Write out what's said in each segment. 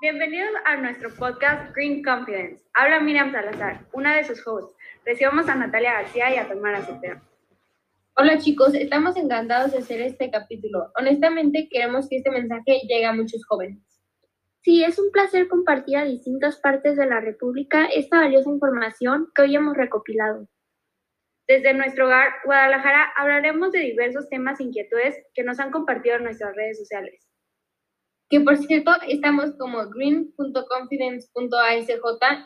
Bienvenidos a nuestro podcast Green Confidence. Habla Miriam Salazar, una de sus hosts. Recibamos a Natalia García y a Tamara Cepeda. Hola chicos, estamos encantados de hacer este capítulo. Honestamente, queremos que este mensaje llegue a muchos jóvenes. Sí, es un placer compartir a distintas partes de la República esta valiosa información que hoy hemos recopilado. Desde nuestro hogar, Guadalajara, hablaremos de diversos temas e inquietudes que nos han compartido en nuestras redes sociales que por cierto estamos como green.confidence.asj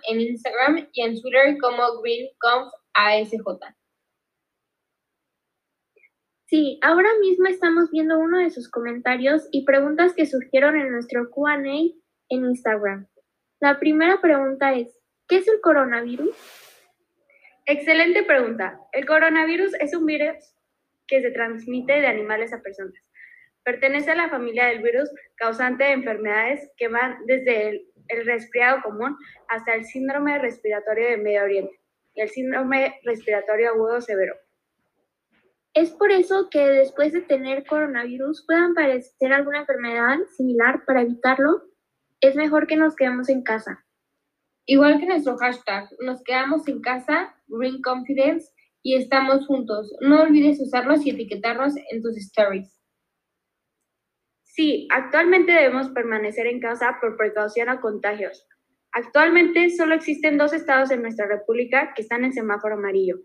en Instagram y en Twitter como greenconfasj. Sí, ahora mismo estamos viendo uno de sus comentarios y preguntas que surgieron en nuestro QA en Instagram. La primera pregunta es, ¿qué es el coronavirus? Excelente pregunta. El coronavirus es un virus que se transmite de animales a personas. Pertenece a la familia del virus causante de enfermedades que van desde el, resfriado común hasta el síndrome respiratorio de Medio Oriente y el síndrome respiratorio agudo severo. Es por eso que después de tener coronavirus puedan padecer alguna enfermedad similar para evitarlo, es mejor que nos quedemos en casa. Igual que nuestro hashtag, nos quedamos en casa, Green Confidence, y estamos juntos. No olvides usarlos y etiquetarnos en tus stories. Sí, actualmente debemos permanecer en casa por precaución a contagios. Actualmente solo existen dos estados en nuestra república que están en semáforo amarillo,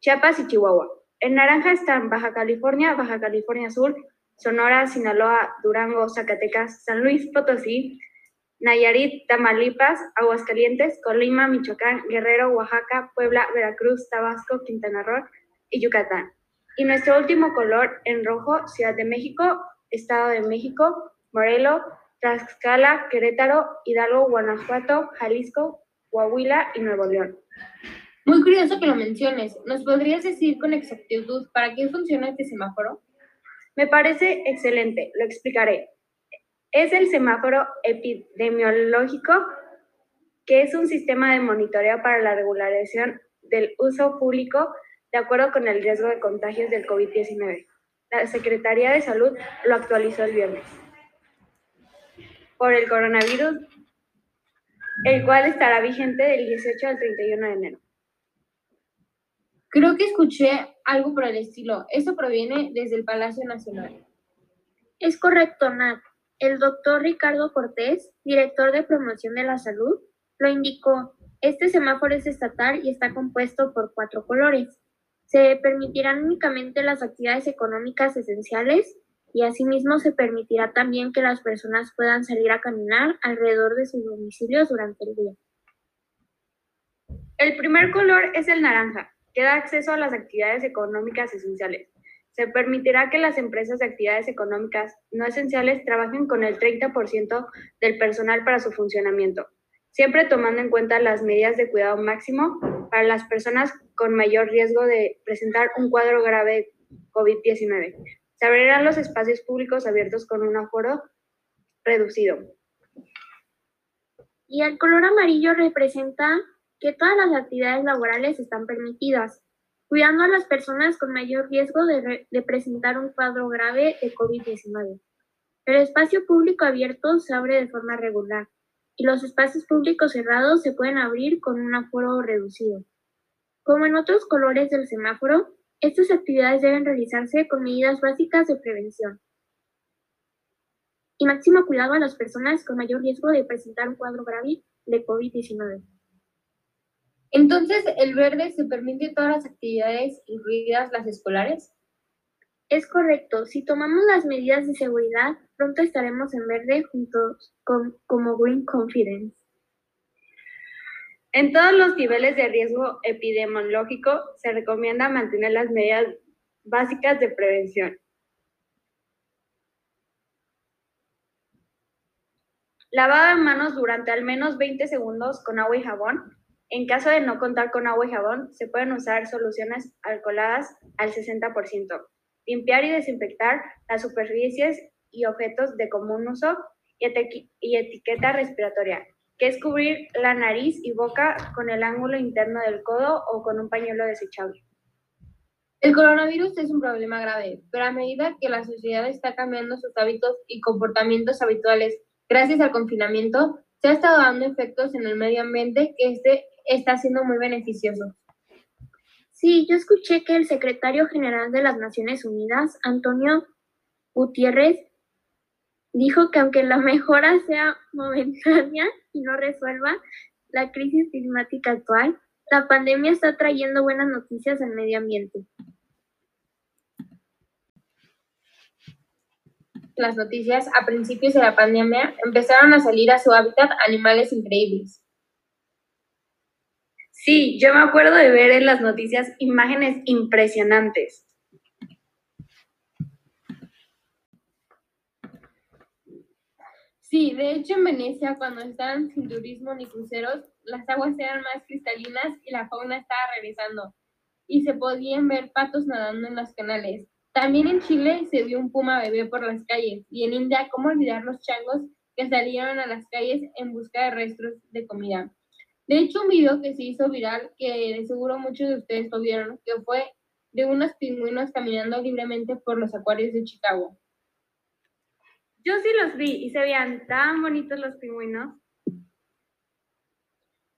Chiapas y Chihuahua. En naranja están Baja California, Baja California Sur, Sonora, Sinaloa, Durango, Zacatecas, San Luis Potosí, Nayarit, Tamaulipas, Aguascalientes, Colima, Michoacán, Guerrero, Oaxaca, Puebla, Veracruz, Tabasco, Quintana Roo y Yucatán. Y nuestro último color en rojo, Ciudad de México, Estado de México, Morelos, Tlaxcala, Querétaro, Hidalgo, Guanajuato, Jalisco, Coahuila y Nuevo León. Muy curioso que lo menciones. ¿Nos podrías decir con exactitud para qué funciona este semáforo? Me parece excelente, lo explicaré. Es el semáforo epidemiológico, que es un sistema de monitoreo para la regularización del uso público de acuerdo con el riesgo de contagios del COVID-19. La Secretaría de Salud lo actualizó el viernes por el coronavirus, el cual estará vigente del 18 al 31 de enero. Creo que escuché algo por el estilo. Eso proviene desde el Palacio Nacional. Es correcto, Nat. El doctor Ricardo Cortés, director de promoción de la salud, lo indicó. Este semáforo es estatal y está compuesto por cuatro colores. Se permitirán únicamente las actividades económicas esenciales y asimismo se permitirá también que las personas puedan salir a caminar alrededor de sus domicilios durante el día. El primer color es el naranja, que da acceso a las actividades económicas esenciales. Se permitirá que las empresas de actividades económicas no esenciales trabajen con el 30% del personal para su funcionamiento, siempre tomando en cuenta las medidas de cuidado máximo para las personas con mayor riesgo de presentar un cuadro grave de COVID-19. Se abrirán los espacios públicos abiertos con un aforo reducido. Y el color amarillo representa que todas las actividades laborales están permitidas, cuidando a las personas con mayor riesgo de, de presentar un cuadro grave de COVID-19. El espacio público abierto se abre de forma regular y los espacios públicos cerrados se pueden abrir con un aforo reducido. Como en otros colores del semáforo, estas actividades deben realizarse con medidas básicas de prevención y máximo cuidado a las personas con mayor riesgo de presentar un cuadro grave de COVID-19. Entonces, ¿el verde se permite todas las actividades, incluidas las escolares? Es correcto. Si tomamos las medidas de seguridad, pronto estaremos en verde juntos con, como Green Confidence. En todos los niveles de riesgo epidemiológico se recomienda mantener las medidas básicas de prevención. Lavado de manos durante al menos 20 segundos con agua y jabón. En caso de no contar con agua y jabón, se pueden usar soluciones alcoholadas al 60%. Limpiar y desinfectar las superficies y objetos de común uso y, etiqueta respiratoria que es cubrir la nariz y boca con el ángulo interno del codo o con un pañuelo desechable. El coronavirus es un problema grave, pero a medida que la sociedad está cambiando sus hábitos y comportamientos habituales gracias al confinamiento, se ha estado dando efectos en el medio ambiente que este está siendo muy beneficioso. Sí, yo escuché que el secretario general de las Naciones Unidas, Antonio Gutiérrez, dijo que aunque la mejora sea momentánea y no resuelva la crisis climática actual, la pandemia está trayendo buenas noticias al medio ambiente. Las noticias a principios de la pandemia empezaron a salir a su hábitat animales increíbles. Sí, yo me acuerdo de ver en las noticias imágenes impresionantes. Sí, de hecho en Venecia cuando estaban sin turismo ni cruceros, las aguas eran más cristalinas y la fauna estaba regresando y se podían ver patos nadando en los canales. También en Chile se vio un puma bebé por las calles y en India, ¿cómo olvidar los changos que salieron a las calles en busca de restos de comida? De hecho, un video que se hizo viral, que de seguro muchos de ustedes lo vieron, que fue de unos pingüinos caminando libremente por los acuarios de Chicago. Yo sí los vi y se veían tan bonitos los pingüinos.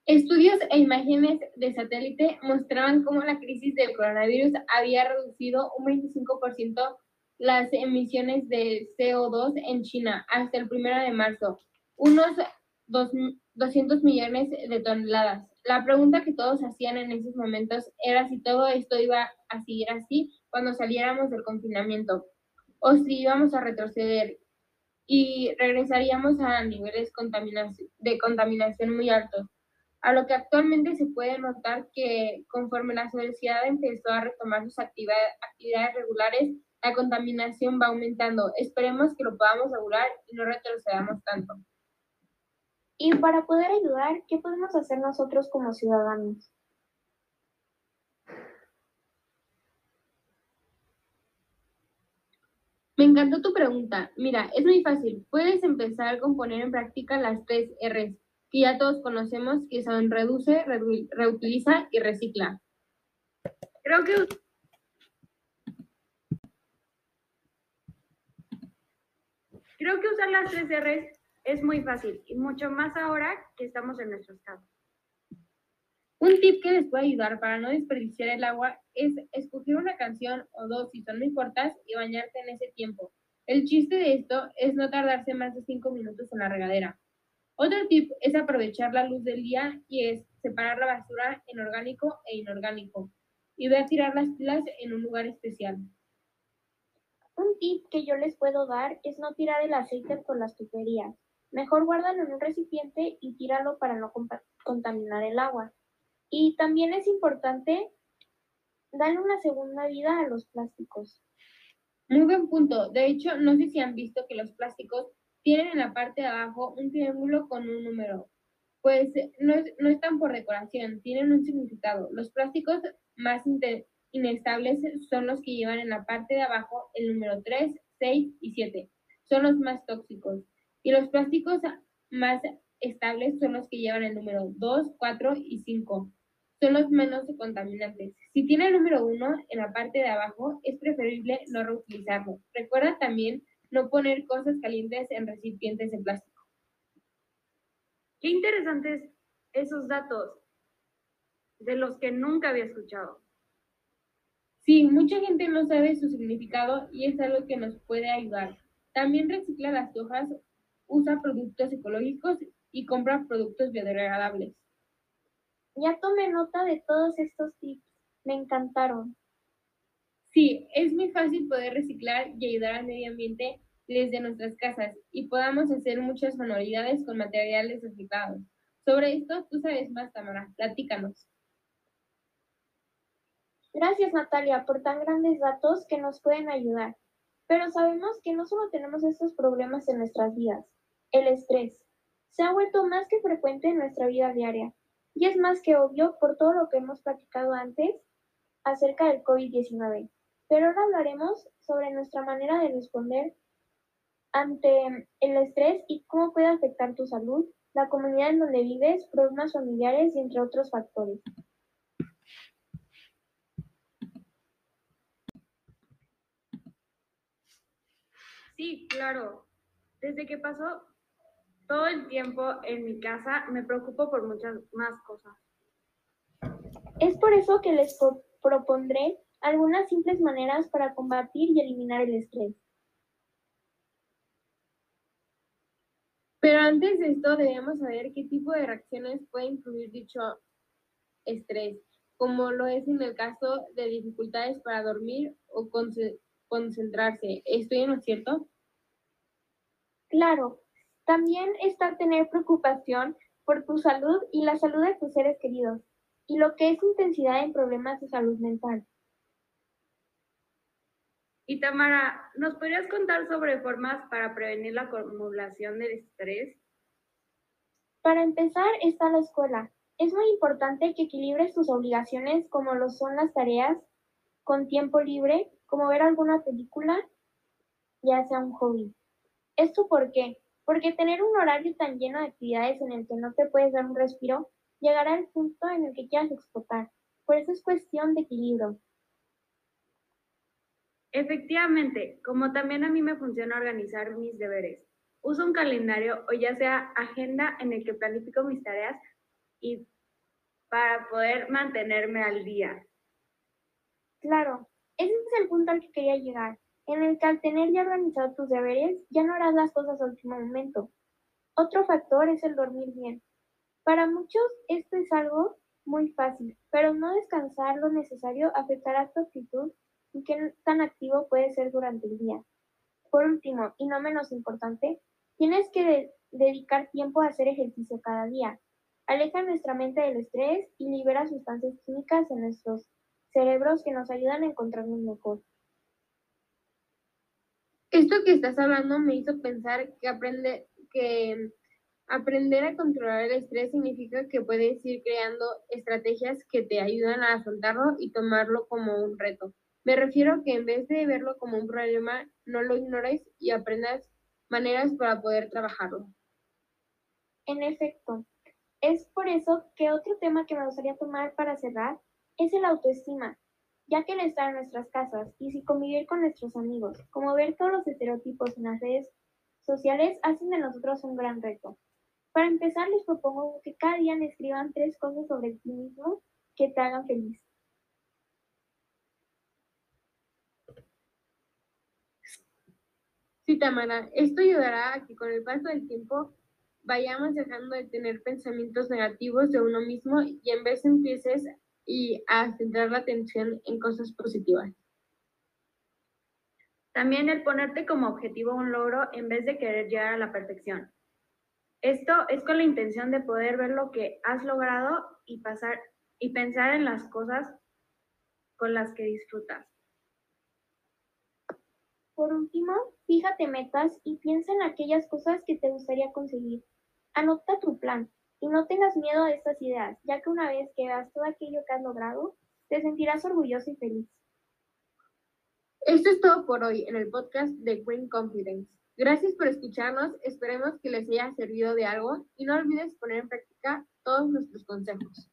Estudios e imágenes de satélite mostraban cómo la crisis del coronavirus había reducido un 25% las emisiones de CO2 en China hasta el 1 de marzo, unos 200 millones de toneladas. La pregunta que todos hacían en esos momentos era si todo esto iba a seguir así cuando saliéramos del confinamiento o si íbamos a retroceder y regresaríamos a niveles de contaminación muy altos a lo que actualmente se puede notar que conforme la sociedad empezó a retomar sus actividades, regulares, la contaminación va aumentando. Esperemos que lo podamos regular y no retrocedamos tanto. Y para poder ayudar, ¿qué podemos hacer nosotros como ciudadanos? Me encantó tu pregunta. Mira, es muy fácil. Puedes empezar con poner en práctica las tres R's que ya todos conocemos, que son reduce, reutiliza y recicla. Creo que Creo que usar las tres R's es muy fácil y mucho más ahora que estamos en nuestro estado. Un tip que les puede ayudar para no desperdiciar el agua es escoger una canción o dos si son muy cortas y bañarte en ese tiempo. El chiste de esto es no tardarse más de cinco minutos en la regadera. Otro tip es aprovechar la luz del día y es separar la basura en orgánico e inorgánico y ver tirar las pilas en un lugar especial. Un tip que yo les puedo dar es no tirar el aceite por las tuberías. Mejor guárdalo en un recipiente y tíralo para no contaminar el agua. Y también es importante darle una segunda vida a los plásticos. Muy buen punto. De hecho, no sé si han visto que los plásticos tienen en la parte de abajo un triángulo con un número. Pues no, no están por decoración, tienen un significado. Los plásticos más inestables son los que llevan en la parte de abajo el número 3, 6 y 7. Son los más tóxicos. Y los plásticos más estables son los que llevan el número 2, 4 y 5. Son los menos contaminantes. Si tiene el número 1 en la parte de abajo, es preferible no reutilizarlo. Recuerda también no poner cosas calientes en recipientes de plástico. Qué interesantes esos datos de los que nunca había escuchado. Sí, mucha gente no sabe su significado y es algo que nos puede ayudar. También recicla las hojas, usa productos ecológicos y compra productos biodegradables. Ya tomé nota de todos estos tips. Me encantaron. Sí, es muy fácil poder reciclar y ayudar al medio ambiente desde nuestras casas y podamos hacer muchas manualidades con materiales reciclados. Sobre esto, tú sabes más, Tamara. Platícanos. Gracias, Natalia, por tan grandes datos que nos pueden ayudar. Pero sabemos que no solo tenemos estos problemas en nuestras vidas. El estrés se ha vuelto más que frecuente en nuestra vida diaria y es más que obvio por todo lo que hemos platicado antes acerca del COVID-19. Pero ahora hablaremos sobre nuestra manera de responder ante el estrés y cómo puede afectar tu salud, la comunidad en donde vives, problemas familiares y entre otros factores. Sí, claro. Desde que pasó Todo el tiempo en mi casa me preocupo por muchas más cosas. Es por eso que les pro- propondré algunas simples maneras para combatir y eliminar el estrés. Pero antes de esto debemos saber qué tipo de reacciones puede incluir dicho estrés, como lo es en el caso de dificultades para dormir o conce- concentrarse. ¿Estoy en lo cierto? Claro, también está tener preocupación por tu salud y la salud de tus seres queridos, y lo que es intensidad en problemas de salud mental. Y Tamara, ¿nos podrías contar sobre formas para prevenir la acumulación de estrés? Para empezar está la escuela. Es muy importante que equilibres tus obligaciones como lo son las tareas con tiempo libre, como ver alguna película, ya sea un hobby. ¿Esto por qué? Porque tener un horario tan lleno de actividades en el que no te puedes dar un respiro, llegará al punto en el que quieras explotar. Por eso es cuestión de equilibrio. Efectivamente, como también a mí me funciona organizar mis deberes. Uso un calendario o ya sea agenda en el que planifico mis tareas y para poder mantenerme al día. Claro, ese es el punto al que quería llegar, en el que al tener ya organizado tus deberes, ya no harás las cosas al último momento. Otro factor es el dormir bien. Para muchos esto es algo muy fácil, pero no descansar lo necesario afectará tu actitud y qué tan activo puedes ser durante el día. Por último, y no menos importante, tienes que de- dedicar tiempo a hacer ejercicio cada día. Aleja nuestra mente del estrés y libera sustancias químicas en nuestros cerebros que nos ayudan a encontrarnos mejor. Esto que estás hablando me hizo pensar que aprender, que aprender a controlar el estrés significa que puedes ir creando estrategias que te ayudan a afrontarlo y tomarlo como un reto. Me refiero que en vez de verlo como un problema, no lo ignores y aprendas maneras para poder trabajarlo. En efecto, es por eso que otro tema que me gustaría tomar para cerrar es el autoestima, ya que el estar en nuestras casas y sin convivir con nuestros amigos, como ver todos los estereotipos en las redes sociales, hacen de nosotros un gran reto. Para empezar, les propongo que cada día me escriban tres cosas sobre ti mismo que te hagan feliz. Sí, Tamara, esto ayudará a que con el paso del tiempo vayamos dejando de tener pensamientos negativos de uno mismo y en vez empieces y a centrar la atención en cosas positivas. También el ponerte como objetivo un logro en vez de querer llegar a la perfección. Esto es con la intención de poder ver lo que has logrado y pasar y pensar en las cosas con las que disfrutas. Por último, fíjate metas y piensa en aquellas cosas que te gustaría conseguir. Anota tu plan y no tengas miedo a estas ideas, ya que una vez que veas todo aquello que has logrado, te sentirás orgulloso y feliz. Esto es todo por hoy en el podcast de Green Confidence. Gracias por escucharnos, esperemos que les haya servido de algo y no olvides poner en práctica todos nuestros consejos.